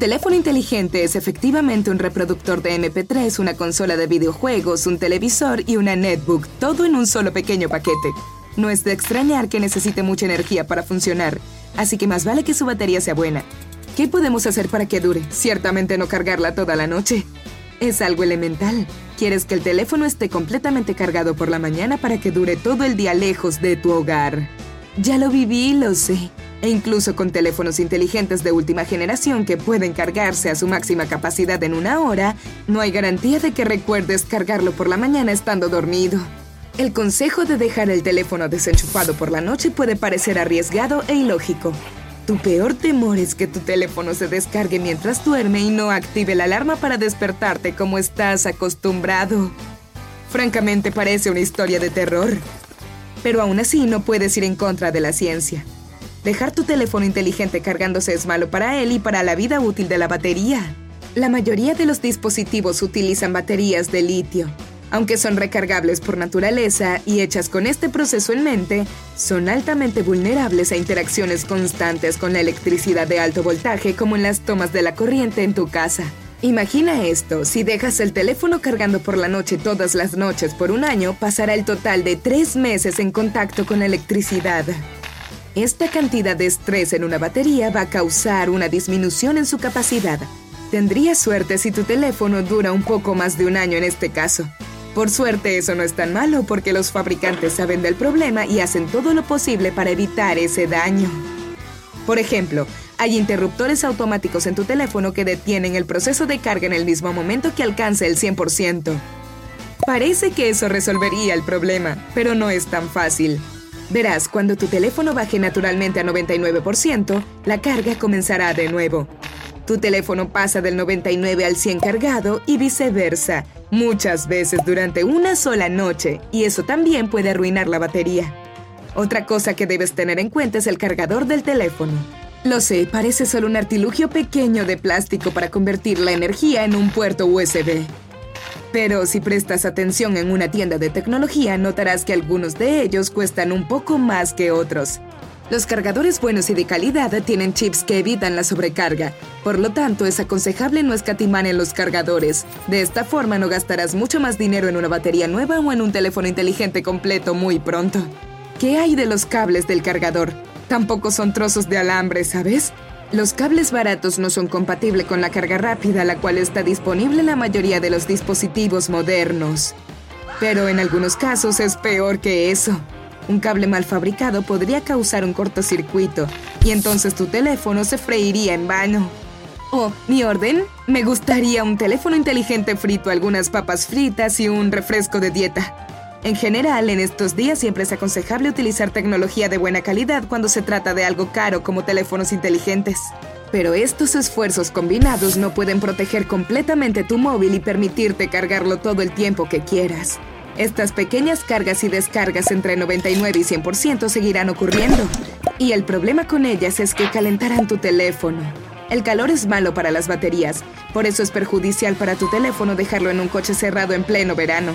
teléfono inteligente es efectivamente un reproductor de MP3, una consola de videojuegos, un televisor y una netbook, todo en un solo pequeño paquete. No es de extrañar que necesite mucha energía para funcionar, así que más vale que su batería sea buena. ¿Qué podemos hacer para que dure? Ciertamente no cargarla toda la noche. Es algo elemental. Quieres que el teléfono esté completamente cargado por la mañana para que dure todo el día lejos de tu hogar. Ya lo viví, lo sé. E incluso con teléfonos inteligentes de última generación que pueden cargarse a su máxima capacidad en una hora, no hay garantía de que recuerdes cargarlo por la mañana estando dormido. El consejo de dejar el teléfono desenchufado por la noche puede parecer arriesgado e ilógico. Tu peor temor es que tu teléfono se descargue mientras duerme y no active la alarma para despertarte como estás acostumbrado. Francamente parece una historia de terror. Pero aún así no puedes ir en contra de la ciencia. Dejar tu teléfono inteligente cargándose es malo para él y para la vida útil de la batería. La mayoría de los dispositivos utilizan baterías de litio. Aunque son recargables por naturaleza y hechas con este proceso en mente, son altamente vulnerables a interacciones constantes con la electricidad de alto voltaje como en las tomas de la corriente en tu casa. Imagina esto, si dejas el teléfono cargando por la noche todas las noches por un año, pasará el total de tres meses en contacto con la electricidad. Esta cantidad de estrés en una batería va a causar una disminución en su capacidad. Tendrías suerte si tu teléfono dura un poco más de un año en este caso. Por suerte eso no es tan malo porque los fabricantes saben del problema y hacen todo lo posible para evitar ese daño. Por ejemplo, hay interruptores automáticos en tu teléfono que detienen el proceso de carga en el mismo momento que alcance el 100%. Parece que eso resolvería el problema, pero no es tan fácil. Verás, cuando tu teléfono baje naturalmente a 99%, la carga comenzará de nuevo. Tu teléfono pasa del 99 al 100 cargado y viceversa, muchas veces durante una sola noche, y eso también puede arruinar la batería. Otra cosa que debes tener en cuenta es el cargador del teléfono. Lo sé, parece solo un artilugio pequeño de plástico para convertir la energía en un puerto USB. Pero si prestas atención en una tienda de tecnología, notarás que algunos de ellos cuestan un poco más que otros. Los cargadores buenos y de calidad tienen chips que evitan la sobrecarga. Por lo tanto, es aconsejable no escatimar en los cargadores. De esta forma no gastarás mucho más dinero en una batería nueva o en un teléfono inteligente completo muy pronto. ¿Qué hay de los cables del cargador? Tampoco son trozos de alambre, ¿sabes? Los cables baratos no son compatibles con la carga rápida, la cual está disponible en la mayoría de los dispositivos modernos. Pero en algunos casos es peor que eso. Un cable mal fabricado podría causar un cortocircuito y entonces tu teléfono se freiría en vano. Oh, mi orden, me gustaría un teléfono inteligente frito, algunas papas fritas y un refresco de dieta. En general, en estos días siempre es aconsejable utilizar tecnología de buena calidad cuando se trata de algo caro como teléfonos inteligentes. Pero estos esfuerzos combinados no pueden proteger completamente tu móvil y permitirte cargarlo todo el tiempo que quieras. Estas pequeñas cargas y descargas entre 99 y 100% seguirán ocurriendo. Y el problema con ellas es que calentarán tu teléfono. El calor es malo para las baterías, por eso es perjudicial para tu teléfono dejarlo en un coche cerrado en pleno verano.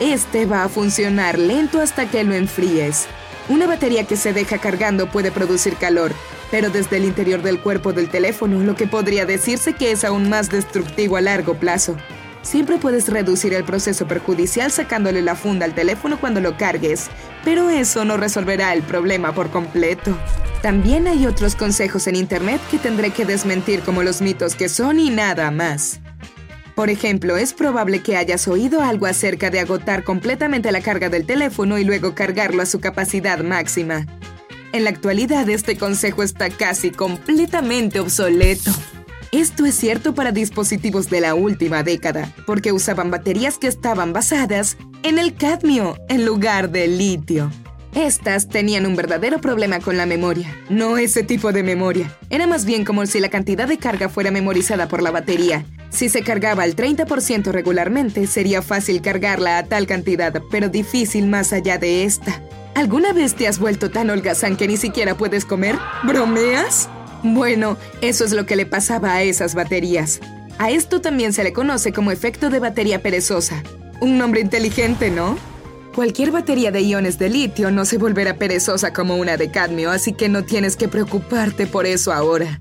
Este va a funcionar lento hasta que lo enfríes. Una batería que se deja cargando puede producir calor, pero desde el interior del cuerpo del teléfono, lo que podría decirse que es aún más destructivo a largo plazo. Siempre puedes reducir el proceso perjudicial sacándole la funda al teléfono cuando lo cargues, pero eso no resolverá el problema por completo. También hay otros consejos en Internet que tendré que desmentir como los mitos que son y nada más. Por ejemplo, es probable que hayas oído algo acerca de agotar completamente la carga del teléfono y luego cargarlo a su capacidad máxima. En la actualidad este consejo está casi completamente obsoleto. Esto es cierto para dispositivos de la última década, porque usaban baterías que estaban basadas en el cadmio en lugar del litio. Estas tenían un verdadero problema con la memoria. No ese tipo de memoria. Era más bien como si la cantidad de carga fuera memorizada por la batería. Si se cargaba al 30% regularmente, sería fácil cargarla a tal cantidad, pero difícil más allá de esta. ¿Alguna vez te has vuelto tan holgazán que ni siquiera puedes comer? ¿Bromeas? Bueno, eso es lo que le pasaba a esas baterías. A esto también se le conoce como efecto de batería perezosa. Un nombre inteligente, ¿no? Cualquier batería de iones de litio no se volverá perezosa como una de cadmio, así que no tienes que preocuparte por eso ahora.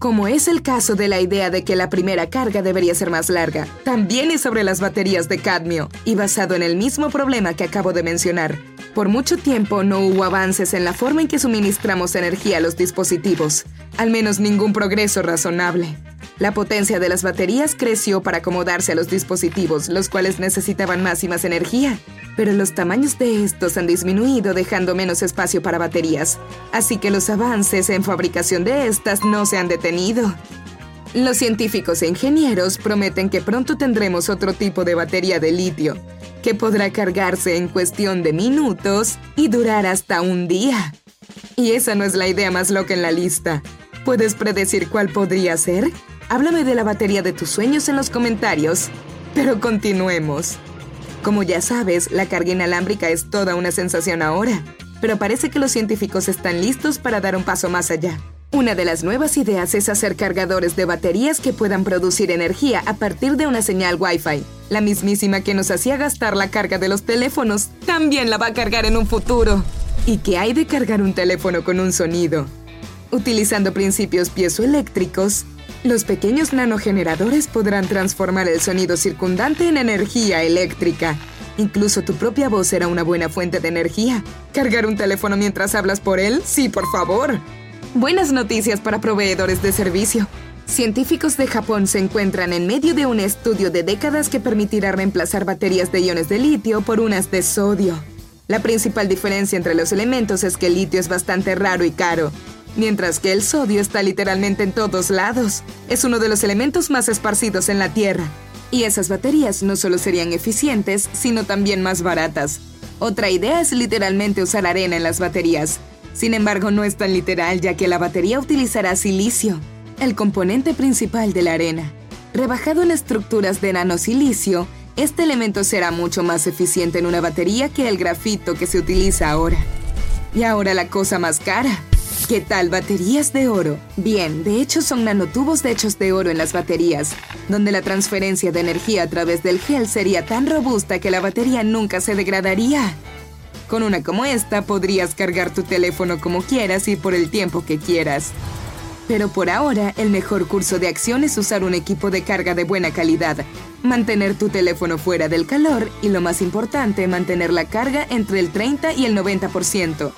Como es el caso de la idea de que la primera carga debería ser más larga, también es sobre las baterías de cadmio y basado en el mismo problema que acabo de mencionar. Por mucho tiempo no hubo avances en la forma en que suministramos energía a los dispositivos, al menos ningún progreso razonable. La potencia de las baterías creció para acomodarse a los dispositivos, los cuales necesitaban más y más energía, pero los tamaños de estos han disminuido dejando menos espacio para baterías, así que los avances en fabricación de estas no se han detenido. Los científicos e ingenieros prometen que pronto tendremos otro tipo de batería de litio, que podrá cargarse en cuestión de minutos y durar hasta un día. Y esa no es la idea más loca en la lista. ¿Puedes predecir cuál podría ser? Háblame de la batería de tus sueños en los comentarios. Pero continuemos. Como ya sabes, la carga inalámbrica es toda una sensación ahora, pero parece que los científicos están listos para dar un paso más allá. Una de las nuevas ideas es hacer cargadores de baterías que puedan producir energía a partir de una señal Wi-Fi. La mismísima que nos hacía gastar la carga de los teléfonos, también la va a cargar en un futuro. ¿Y qué hay de cargar un teléfono con un sonido? Utilizando principios piezoeléctricos, los pequeños nanogeneradores podrán transformar el sonido circundante en energía eléctrica. Incluso tu propia voz será una buena fuente de energía. ¿Cargar un teléfono mientras hablas por él? Sí, por favor. Buenas noticias para proveedores de servicio. Científicos de Japón se encuentran en medio de un estudio de décadas que permitirá reemplazar baterías de iones de litio por unas de sodio. La principal diferencia entre los elementos es que el litio es bastante raro y caro, mientras que el sodio está literalmente en todos lados. Es uno de los elementos más esparcidos en la Tierra. Y esas baterías no solo serían eficientes, sino también más baratas. Otra idea es literalmente usar arena en las baterías. Sin embargo, no es tan literal ya que la batería utilizará silicio, el componente principal de la arena. Rebajado en estructuras de nanosilicio, este elemento será mucho más eficiente en una batería que el grafito que se utiliza ahora. Y ahora la cosa más cara. ¿Qué tal baterías de oro? Bien, de hecho son nanotubos de hechos de oro en las baterías, donde la transferencia de energía a través del gel sería tan robusta que la batería nunca se degradaría. Con una como esta podrías cargar tu teléfono como quieras y por el tiempo que quieras. Pero por ahora, el mejor curso de acción es usar un equipo de carga de buena calidad, mantener tu teléfono fuera del calor y lo más importante, mantener la carga entre el 30 y el 90%.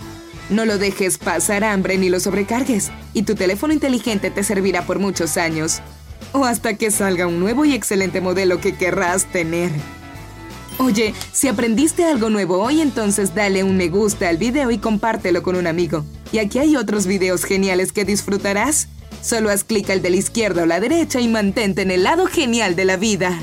No lo dejes pasar hambre ni lo sobrecargues, y tu teléfono inteligente te servirá por muchos años. O hasta que salga un nuevo y excelente modelo que querrás tener. Oye, si aprendiste algo nuevo hoy, entonces dale un me gusta al video y compártelo con un amigo. Y aquí hay otros videos geniales que disfrutarás. Solo haz clic al de la izquierda o la derecha y mantente en el lado genial de la vida.